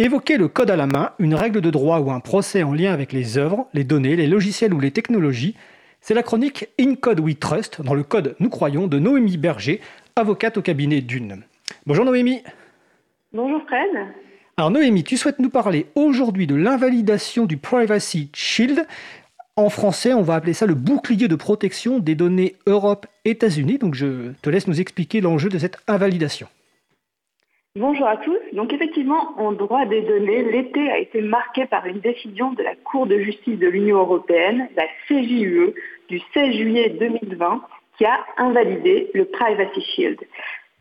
Évoquer le code à la main, une règle de droit ou un procès en lien avec les œuvres, les données, les logiciels ou les technologies, c'est la chronique In Code We Trust, dans le code Nous Croyons, de Noémie Berger, avocate au cabinet d'une. Bonjour Noémie. Bonjour Fred. Alors Noémie, tu souhaites nous parler aujourd'hui de l'invalidation du Privacy Shield. En français, on va appeler ça le bouclier de protection des données Europe-États-Unis. Donc je te laisse nous expliquer l'enjeu de cette invalidation. Bonjour à tous. Donc effectivement, en droit des données, l'été a été marqué par une décision de la Cour de justice de l'Union européenne, la CJUE, du 16 juillet 2020, qui a invalidé le Privacy Shield.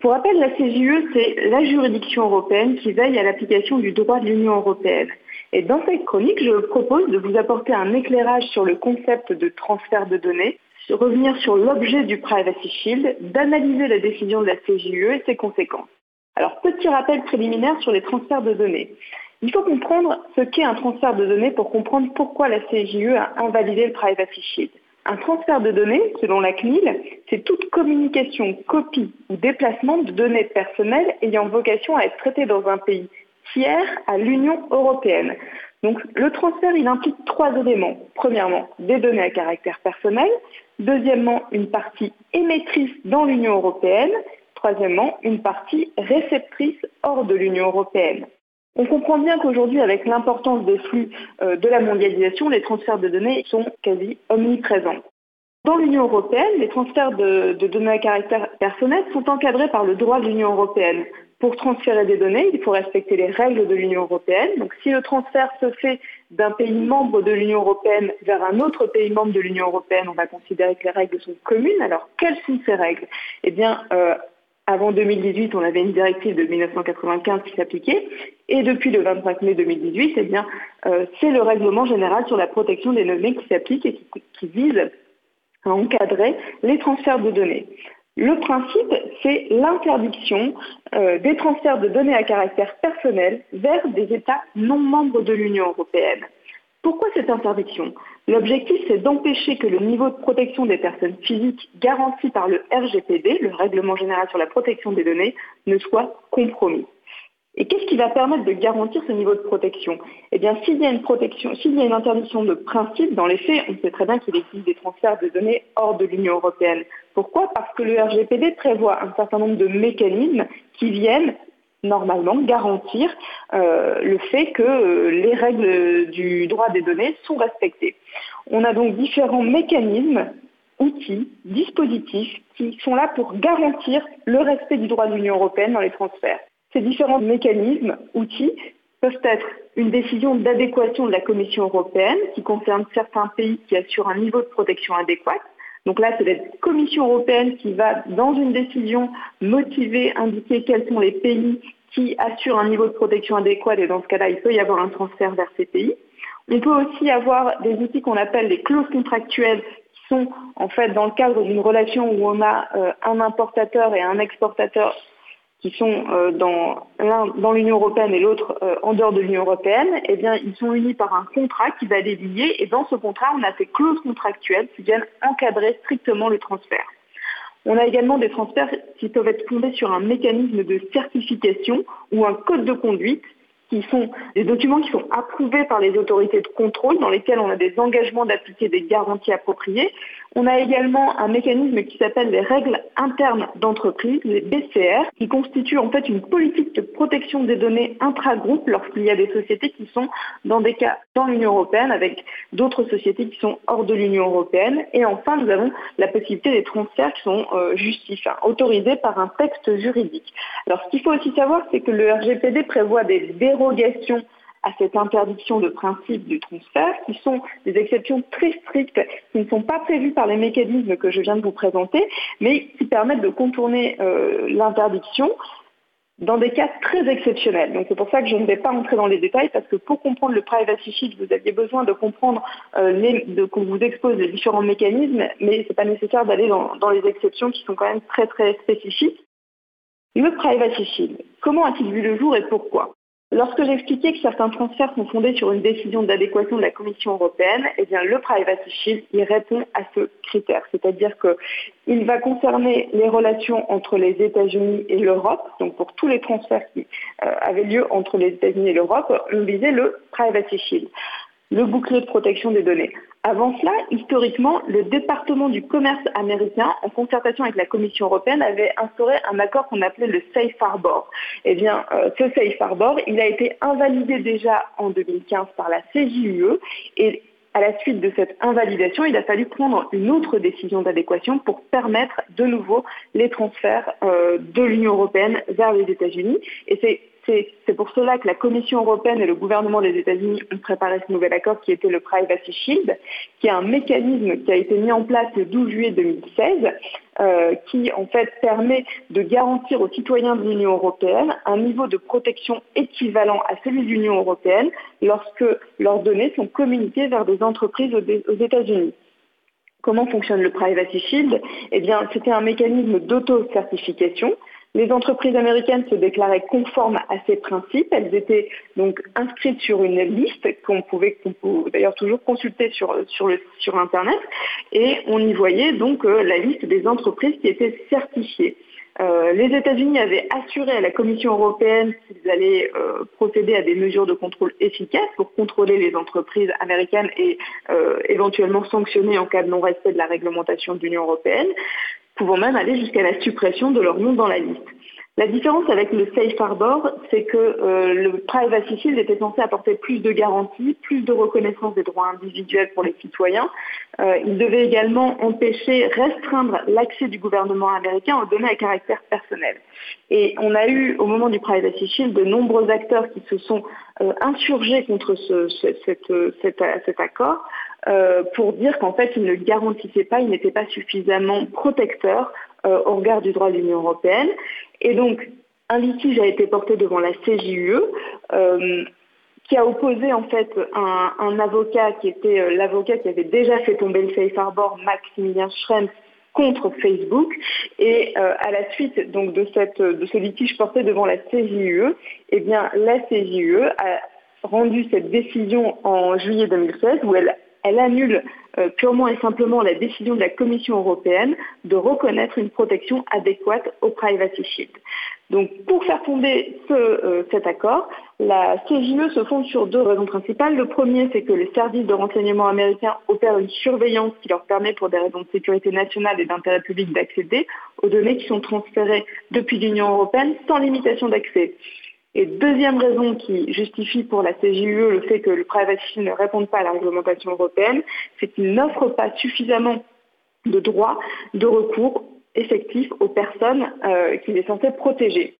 Pour rappel, la CJUE, c'est la juridiction européenne qui veille à l'application du droit de l'Union européenne. Et dans cette chronique, je propose de vous apporter un éclairage sur le concept de transfert de données, revenir sur l'objet du Privacy Shield, d'analyser la décision de la CJUE et ses conséquences. Alors, petit rappel préliminaire sur les transferts de données. Il faut comprendre ce qu'est un transfert de données pour comprendre pourquoi la CJE a invalidé le Privacy Shield. Un transfert de données, selon la CNIL, c'est toute communication, copie ou déplacement de données personnelles ayant vocation à être traitées dans un pays tiers à l'Union européenne. Donc le transfert, il implique trois éléments. Premièrement, des données à caractère personnel. Deuxièmement, une partie émettrice dans l'Union européenne troisièmement, une partie réceptrice hors de l'Union européenne. On comprend bien qu'aujourd'hui, avec l'importance des flux euh, de la mondialisation, les transferts de données sont quasi omniprésents. Dans l'Union européenne, les transferts de, données à caractère personnel sont encadrés par le droit de l'Union européenne. Pour transférer des données, il faut respecter les règles de l'Union européenne. Donc si le transfert se fait d'un pays membre de l'Union européenne vers un autre pays membre de l'Union européenne, on va considérer que les règles sont communes. Alors quelles sont ces règles? Eh bien, euh, avant 2018, on avait une directive de 1995 qui s'appliquait. Et depuis le 25 mai 2018, eh bien, euh, c'est le règlement général sur la protection des données qui s'applique et qui, vise à encadrer les transferts de données. Le principe, c'est l'interdiction euh, des transferts de données à caractère personnel vers des États non membres de l'Union européenne. Pourquoi cette interdiction? L'objectif, c'est d'empêcher que le niveau de protection des personnes physiques garanti par le RGPD, le Règlement général sur la protection des données, ne soit compromis. Et qu'est-ce qui va permettre de garantir ce niveau de protection? Eh bien, s'il y a une s'il y a une interdiction de principe, dans les faits, on sait très bien qu'il existe des transferts de données hors de l'Union européenne. Pourquoi? Parce que le RGPD prévoit un certain nombre de mécanismes qui viennent normalement garantir euh, le fait que euh, les règles du droit des données sont respectées. On a donc différents mécanismes, outils, dispositifs qui sont là pour garantir le respect du droit de l'Union européenne dans les transferts. Ces différents mécanismes, outils, peuvent être une décision d'adéquation de la Commission européenne qui concerne certains pays qui assurent un niveau de protection adéquat, donc là, c'est la Commission européenne qui va, dans une décision, motiver, indiquer quels sont les pays qui assurent un niveau de protection adéquat et dans ce cas-là, il peut y avoir un transfert vers ces pays. On peut aussi avoir des outils qu'on appelle des clauses contractuelles qui sont en fait dans le cadre d'une relation où on a euh, un importateur et un exportateur qui sont euh, dans l'un dans l'Union européenne et l'autre euh, en dehors de l'Union européenne, eh bien, ils sont unis par un contrat qui va les lier. Et dans ce contrat, on a ces clauses contractuelles qui viennent encadrer strictement le transfert. On a également des transferts qui peuvent être fondés sur un mécanisme de certification ou un code de conduite qui sont des documents qui sont approuvés par les autorités de contrôle, dans lesquels on a des engagements d'appliquer des garanties appropriées. On a également un mécanisme qui s'appelle les règles internes d'entreprise, les BCR, qui constituent en fait une politique de protection des données intra-groupe lorsqu'il y a des sociétés qui sont dans des cas dans l'Union européenne avec d'autres sociétés qui sont hors de l'Union européenne. Et enfin, nous avons la possibilité des transferts qui sont euh, justifiés, autorisés par un texte juridique. Alors, ce qu'il faut aussi savoir, c'est que le RGPD prévoit des dérogations à cette interdiction de principe du transfert, qui sont des exceptions très strictes, qui ne sont pas prévues par les mécanismes que je viens de vous présenter, mais qui permettent de contourner euh, l'interdiction dans des cas très exceptionnels. Donc c'est pour ça que je ne vais pas entrer dans les détails, parce que pour comprendre le privacy shield, vous aviez besoin de comprendre euh, qu'on vous expose les différents mécanismes, mais ce n'est pas nécessaire d'aller dans, dans les exceptions qui sont quand même très très spécifiques. Le privacy shield, comment a-t-il vu le jour et pourquoi? Lorsque j'expliquais que certains transferts sont fondés sur une décision d'adéquation de la Commission européenne, eh bien, le Privacy Shield y répond à ce critère. C'est-à-dire qu'il va concerner les relations entre les États-Unis et l'Europe. Donc, pour tous les transferts qui euh, avaient lieu entre les États-Unis et l'Europe, on visait le Privacy Shield, le bouclier de protection des données. Avant cela, historiquement, le département du commerce américain, en concertation avec la Commission européenne, avait instauré un accord qu'on appelait le Safe Harbor. Eh bien, euh, ce Safe Harbor, il a été invalidé déjà en 2015 par la CJUE et à la suite de cette invalidation, il a fallu prendre une autre décision d'adéquation pour permettre de nouveau les transferts euh, de l'Union européenne vers les États-Unis. Et c'est c'est pour cela que la Commission européenne et le gouvernement des États-Unis ont préparé ce nouvel accord qui était le Privacy Shield, qui est un mécanisme qui a été mis en place le 12 juillet 2016, euh, qui en fait permet de garantir aux citoyens de l'Union européenne un niveau de protection équivalent à celui de l'Union européenne lorsque leurs données sont communiquées vers des entreprises aux États-Unis. Comment fonctionne le Privacy Shield? Eh bien, c'était un mécanisme d'auto-certification les entreprises américaines se déclaraient conformes à ces principes. Elles étaient donc inscrites sur une liste qu'on pouvait, d'ailleurs toujours consulter sur, Internet. Et on y voyait donc euh, la liste des entreprises qui étaient certifiées. Euh, les États-Unis avaient assuré à la Commission européenne qu'ils allaient euh, procéder à des mesures de contrôle efficaces pour contrôler les entreprises américaines et éventuellement sanctionner en cas de non-respect de la réglementation de l'Union européenne pouvant même aller jusqu'à la suppression de leur nom dans la liste. La différence avec le Safe Harbor, c'est que euh, le Privacy Shield était censé apporter plus de garanties, plus de reconnaissance des droits individuels pour les citoyens. Euh, il devait également empêcher, restreindre l'accès du gouvernement américain aux données à caractère personnel. Et on a eu, au moment du Privacy Shield, de nombreux acteurs qui se sont euh, insurgés contre ce, cet accord euh, pour dire qu'en fait, il ne garantissait pas, il n'était pas suffisamment protecteur euh, au regard du droit de l'Union européenne. Et donc, un litige a été porté devant la CJUE, euh, qui a opposé en fait un, avocat qui était l'avocat qui avait déjà fait tomber le safe harbor, Maximilien Schrems, contre Facebook. Et à la suite donc de, cette, de ce litige porté devant la CJUE, eh bien, la CJUE a rendu cette décision en juillet 2016 où elle elle annule euh, purement et simplement la décision de la Commission européenne de reconnaître une protection adéquate au Privacy Shield. Donc pour faire tomber euh, cet accord, la CJE se fonde sur deux raisons principales. Le premier, c'est que les services de renseignement américains opèrent une surveillance qui leur permet, pour des raisons de sécurité nationale et d'intérêt public, d'accéder aux données qui sont transférées depuis l'Union européenne sans limitation d'accès. Et deuxième raison qui justifie pour la CJUE le fait que le privacy ne réponde pas à la réglementation européenne, c'est qu'il n'offre pas suffisamment de droits de recours effectifs aux personnes euh, qu'il est censé protéger.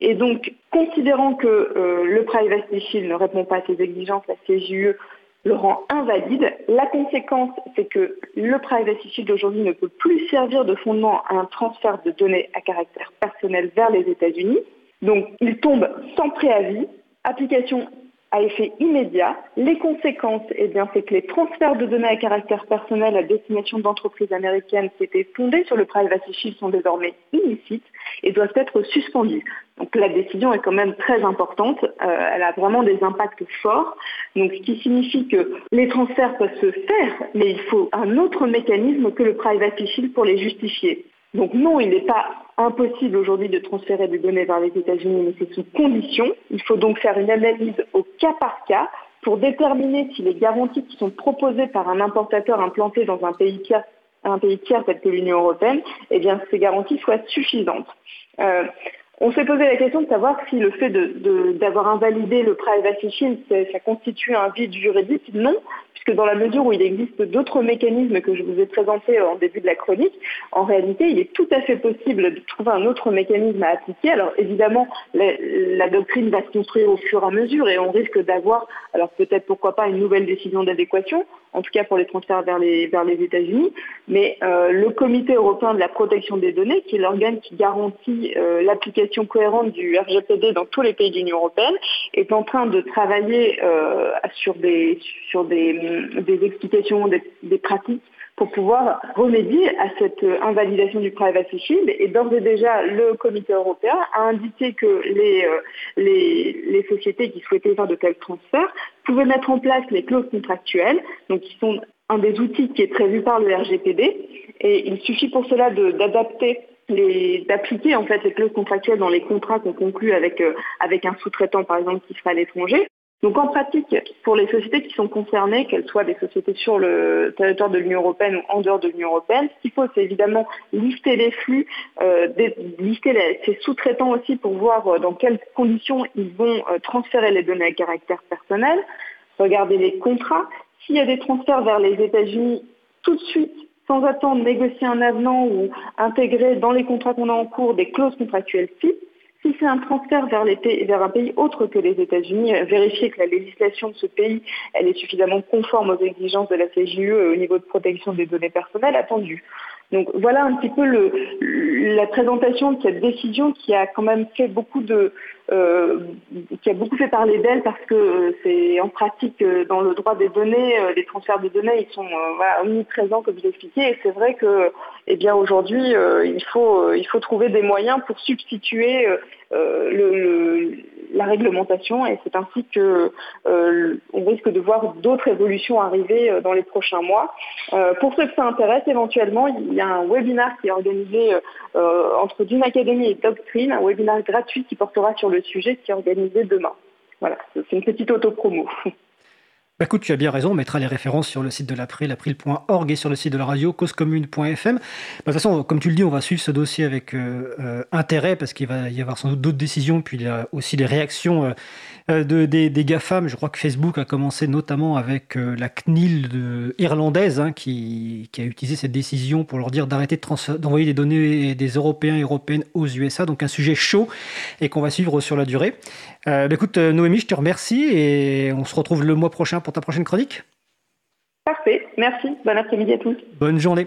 Et donc, considérant que euh, le Privacy Shield ne répond pas à ces exigences, la CJUE le rend invalide. La conséquence, c'est que le Privacy Shield aujourd'hui ne peut plus servir de fondement à un transfert de données à caractère personnel vers les États-Unis. Donc, il tombe sans préavis, application à effet immédiat. Les conséquences, eh bien, c'est que les transferts de données à caractère personnel à destination d'entreprises américaines qui étaient fondées sur le Privacy Shield sont désormais illicites et doivent être suspendus. Donc la décision est quand même très importante, euh, elle a vraiment des impacts forts, donc ce qui signifie que les transferts peuvent se faire, mais il faut un autre mécanisme que le Privacy Shield pour les justifier. Donc non, il n'est pas impossible aujourd'hui de transférer des données vers les États-Unis, mais c'est sous condition. Il faut donc faire une analyse au cas par cas pour déterminer si les garanties qui sont proposées par un importateur implanté dans un pays tiers, un pays tiers tel que l'Union européenne, eh bien, ces garanties soient suffisantes. Euh, on s'est posé la question de savoir si le fait d'avoir invalidé le privacy shield, ça constitue un vide juridique. Non, que dans la mesure où il existe d'autres mécanismes que je vous ai présentés en début de la chronique, en réalité, il est tout à fait possible de trouver un autre mécanisme à appliquer. Alors évidemment, la, doctrine va se construire au fur et à mesure et on risque d'avoir, alors peut-être pourquoi pas, une nouvelle décision d'adéquation, en tout cas pour les transferts vers les, vers les États-Unis. Mais euh, le Comité européen de la protection des données, qui est l'organe qui garantit euh, l'application cohérente du RGPD dans tous les pays de l'Union européenne, est en train de travailler euh, sur des, sur des des explications, des, pratiques pour pouvoir remédier à cette invalidation du Privacy Shield. Et d'ores et déjà, le comité européen a indiqué que les, les, les, sociétés qui souhaitaient faire de tels transferts pouvaient mettre en place les clauses contractuelles, donc qui sont un des outils qui est prévu par le RGPD. Et il suffit pour cela d'adapter d'appliquer en fait les clauses contractuelles dans les contrats qu'on conclut avec, euh, avec un sous-traitant par exemple qui sera à l'étranger. Donc en pratique, pour les sociétés qui sont concernées, qu'elles soient des sociétés sur le territoire de l'Union européenne ou en dehors de l'Union européenne, ce qu'il faut, c'est évidemment lister les flux, euh, lister ces sous-traitants aussi pour voir euh, dans quelles conditions ils vont transférer les données à caractère personnel, regarder les contrats. S'il y a des transferts vers les États-Unis, tout de suite sans attendre négocier un avenant ou intégrer dans les contrats qu'on a en cours des clauses contractuelles type. Si c'est un transfert vers, un pays autre que les États-Unis, euh, vérifier que la législation de ce pays elle est suffisamment conforme aux exigences de la CJUE au niveau de protection des données personnelles attendues. Donc voilà un petit peu le, la présentation de cette décision qui a quand même fait beaucoup de, euh, qui a beaucoup fait parler d'elle parce que euh, c'est en pratique euh, dans le droit des données, les transferts de données, ils sont omniprésents comme vous l'expliquez. Et c'est vrai que, eh bien aujourd'hui, il faut il faut trouver des moyens pour substituer la réglementation et c'est ainsi que on risque de voir d'autres évolutions arriver dans les prochains mois. pour ceux que ça intéresse, éventuellement, il y a un webinaire qui est organisé entre Dune Academy et Doctrine, un webinaire gratuit qui portera sur le le sujet qui est organisé demain. Voilà, c'est une petite auto-promo. Bah écoute, tu as bien raison, on mettra les références sur le site de l'April, april.org et sur le site de la radio, causecommune.fm. Bah, de toute façon, comme tu le dis, on va suivre ce dossier avec euh, euh, intérêt parce qu'il va y avoir sans doute d'autres décisions, puis il y a aussi des réactions euh, de, des, GAFAM. Je crois que Facebook a commencé notamment avec la CNIL irlandaise hein, qui, qui, a utilisé cette décision pour leur dire d'arrêter d'envoyer des données des Européens et Européennes aux USA. Donc un sujet chaud et qu'on va suivre sur la durée. Euh, bah, écoute, Noémie, je te remercie et on se retrouve le mois prochain pour ta prochaine chronique. Parfait, merci. Bon après-midi à tous. Bonne journée.